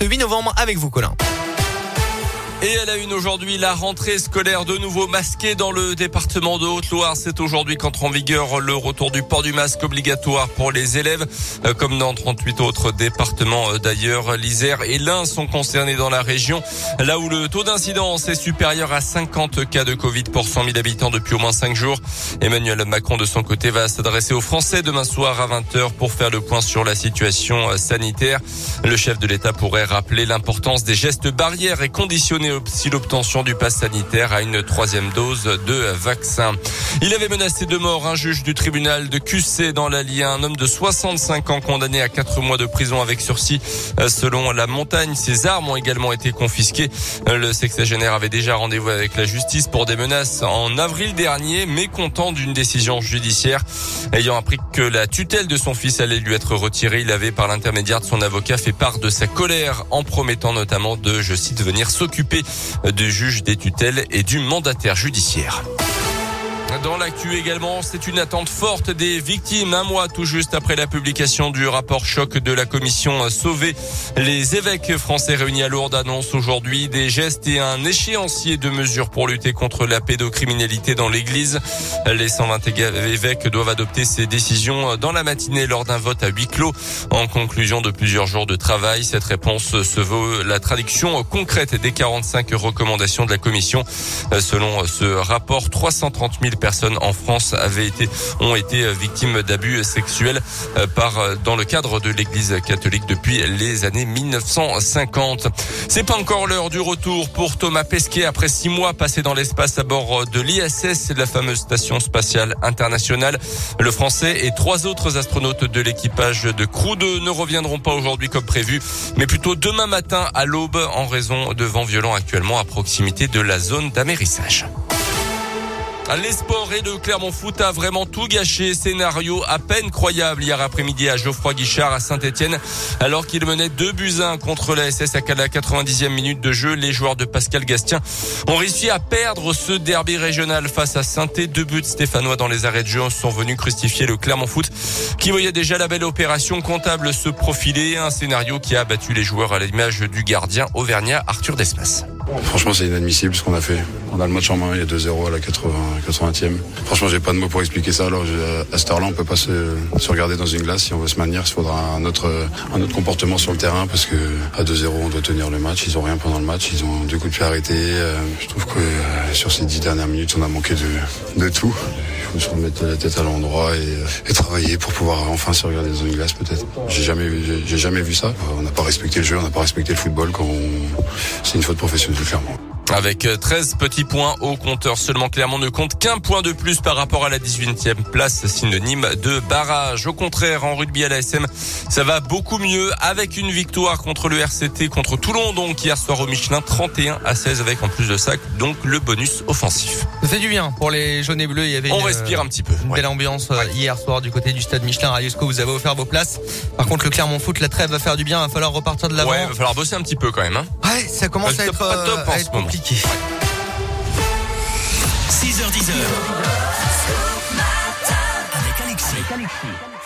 ce 8 novembre avec vous, Colin. Et elle a une aujourd'hui la rentrée scolaire de nouveau masquée dans le département de Haute-Loire. C'est aujourd'hui qu'entre en vigueur le retour du port du masque obligatoire pour les élèves, euh, comme dans 38 autres départements euh, d'ailleurs. L'Isère et l'Ain sont concernés dans la région, là où le taux d'incidence est supérieur à 50 cas de Covid pour 100 000 habitants depuis au moins 5 jours. Emmanuel Macron de son côté va s'adresser aux Français demain soir à 20h pour faire le point sur la situation euh, sanitaire. Le chef de l'État pourrait rappeler l'importance des gestes barrières et conditionnés si l'obtention du pass sanitaire à une troisième dose de vaccin. Il avait menacé de mort un juge du tribunal de QC dans l'Allier, un homme de 65 ans condamné à 4 mois de prison avec sursis. Selon la montagne, ses armes ont également été confisquées. Le sexagénaire avait déjà rendez-vous avec la justice pour des menaces en avril dernier, mécontent d'une décision judiciaire. Ayant appris que la tutelle de son fils allait lui être retirée, il avait par l'intermédiaire de son avocat fait part de sa colère en promettant notamment de, je cite, venir s'occuper du juge des tutelles et du mandataire judiciaire. Dans l'actu également, c'est une attente forte des victimes. Un mois tout juste après la publication du rapport choc de la commission Sauver. Les évêques français réunis à Lourdes annoncent aujourd'hui des gestes et un échéancier de mesures pour lutter contre la pédocriminalité dans l'église. Les 120 évêques doivent adopter ces décisions dans la matinée lors d'un vote à huis clos. En conclusion de plusieurs jours de travail, cette réponse se veut la traduction concrète des 45 recommandations de la commission. Selon ce rapport, 330 000 personnes en France avaient été, ont été victimes d'abus sexuels euh, par, euh, dans le cadre de l'église catholique depuis les années 1950. C'est pas encore l'heure du retour pour Thomas Pesquet après six mois passés dans l'espace à bord de l'ISS, la fameuse station spatiale internationale. Le français et trois autres astronautes de l'équipage de Crew 2 ne reviendront pas aujourd'hui comme prévu, mais plutôt demain matin à l'aube en raison de vents violents actuellement à proximité de la zone d'amérissage. Les sports et le Clermont Foot a vraiment tout gâché. Scénario à peine croyable hier après-midi à Geoffroy Guichard à Saint-Etienne. Alors qu'il menait 2 buts 1 contre la SS à la 90e minute de jeu, les joueurs de Pascal Gastien ont réussi à perdre ce derby régional face à saint Deux buts stéphanois dans les arrêts de jeu sont venus crucifier le Clermont Foot qui voyait déjà la belle opération comptable se profiler. Un scénario qui a battu les joueurs à l'image du gardien auvergnat Arthur Desmas. Franchement, c'est inadmissible ce qu'on a fait. On a le match en main, il y a 2-0 à la 80, 80e. Franchement, j'ai pas de mots pour expliquer ça. Alors, à cette heure-là, on peut pas se, regarder dans une glace. Si on veut se maintenir, il faudra un autre, un autre comportement sur le terrain parce que à 2-0, on doit tenir le match. Ils ont rien pendant le match. Ils ont deux coups de pied arrêtés. Euh, je trouve que euh, sur ces dix dernières minutes, on a manqué de, de tout. Il faut se remettre la tête à l'endroit et, et, travailler pour pouvoir enfin se regarder dans une glace, peut-être. J'ai jamais, j'ai jamais vu ça. On n'a pas respecté le jeu, on n'a pas respecté le football quand c'est une faute professionnelle, Avec 13 petits points au compteur, seulement Clermont ne compte qu'un point de plus par rapport à la 18e place, synonyme de barrage. Au contraire, en rugby à l'ASM, ça va beaucoup mieux avec une victoire contre le RCT, contre Toulon, donc hier soir au Michelin, 31 à 16 avec en plus de ça, donc le bonus offensif. Ça fait du bien pour les jaunes et bleus. Il y avait On respire un petit peu. Une belle ambiance euh, hier soir du côté du stade Michelin. Rayusco, vous avez offert vos places. Par contre, le Clermont Foot, la trêve va faire du bien. Il va falloir repartir de l'avant. Ouais, il va falloir bosser un petit peu quand même. Hein. Ouais, ça commence à être, pas top à en être ce moment. compliqué. 6h10 avec Alexis.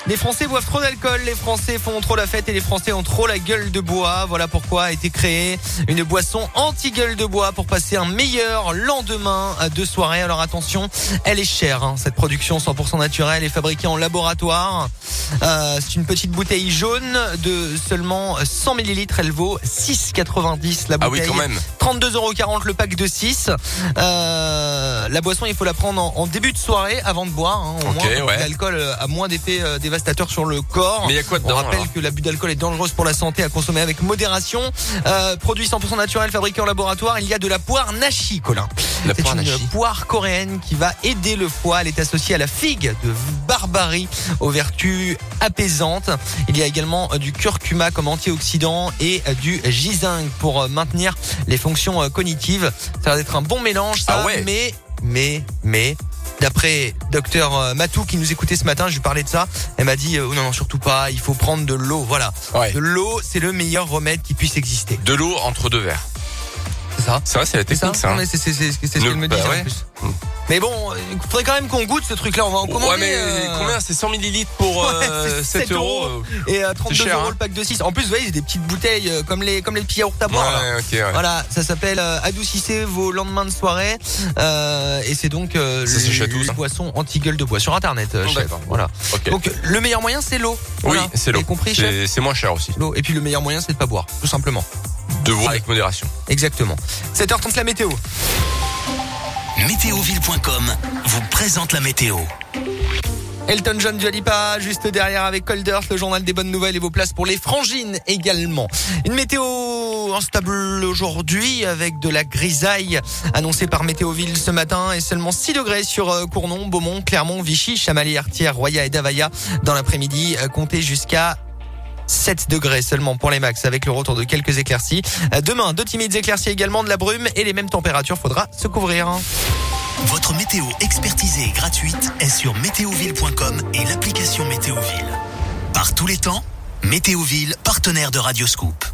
Les Français boivent trop d'alcool, les Français font trop la fête et les Français ont trop la gueule de bois. Voilà pourquoi a été créée une boisson anti-gueule de bois pour passer un meilleur lendemain de soirée. Alors attention, elle est chère. hein. Cette production 100% naturelle est fabriquée en laboratoire. Euh, C'est une petite bouteille jaune de seulement 100 millilitres. Elle vaut 6,90 la Ah oui, bouteille. quand même. 32,40€ le pack de 6. Euh, la boisson, il faut la prendre en, en début de soirée avant de boire. hein. Au Ok, moins, ouais. L'alcool a moins d'effets euh, sur le corps. Mais il y a quoi On dedans rappelle alors que l'abus d'alcool est dangereuse pour la santé à consommer avec modération. Euh, produit 100% naturel fabriqué en laboratoire. Il y a de la poire nashi, Colin. La C'est poire une nashi. poire coréenne qui va aider le foie. Elle est associée à la figue de Barbarie aux vertus apaisantes. Il y a également euh, du curcuma comme antioxydant et euh, du ginseng pour maintenir les fonctions cognitives. Ça va être un bon mélange, ça. Ah ouais. Mais, mais, mais. D'après docteur euh, Matou qui nous écoutait ce matin, je lui parlais de ça. Elle m'a dit euh, oh non non surtout pas, il faut prendre de l'eau. Voilà, Ouais. de l'eau, c'est le meilleur remède qui puisse exister. De l'eau entre deux verres. Ça. C'est vrai, c'est la technique, ça. Hein. c'est ce qu'elle me bah disait en plus. Mm. Mais bon, il faudrait quand même qu'on goûte ce truc-là. On va en commander. Ouais, mais euh, combien C'est 100 millilitres pour euh, c'est 7 7 euros. euros. Et à 32 cher, euros hein. le pack de 6. En plus, vous voyez, c'est des petites bouteilles euh, comme les comme les petits yaourts à boire. Ouais. Voilà, ça s'appelle euh, Adoucissez vos lendemains de soirée euh, et c'est donc euh, le ça boisson anti-gueule de bois sur internet. euh, chef. Voilà. Donc le meilleur moyen c'est l'eau. oui, c'est l'eau. compris, c'est moins cher aussi. L'eau. Et puis le meilleur moyen c'est de pas boire, tout simplement. De boire avec modération. Exactement. 7h30 la météo. Météoville.com vous présente la météo. Elton John du Alipa, juste derrière avec Colders, le journal des bonnes nouvelles et vos places pour les frangines également. Une météo instable aujourd'hui avec de la grisaille annoncée par Météoville ce matin et seulement 6 degrés sur euh, Cournon, Beaumont, Clermont, Vichy, Chamalières, Artière, Roya et Davaya dans l'après-midi, euh, comptez jusqu'à 7 degrés seulement pour les max avec le retour de quelques éclaircies. Euh, Demain, deux timides éclaircies également, de la brume et les mêmes températures, faudra se couvrir. Votre météo expertisée et gratuite est sur météoville.com et l'application Météoville. Par tous les temps, Météoville, partenaire de Radioscoop.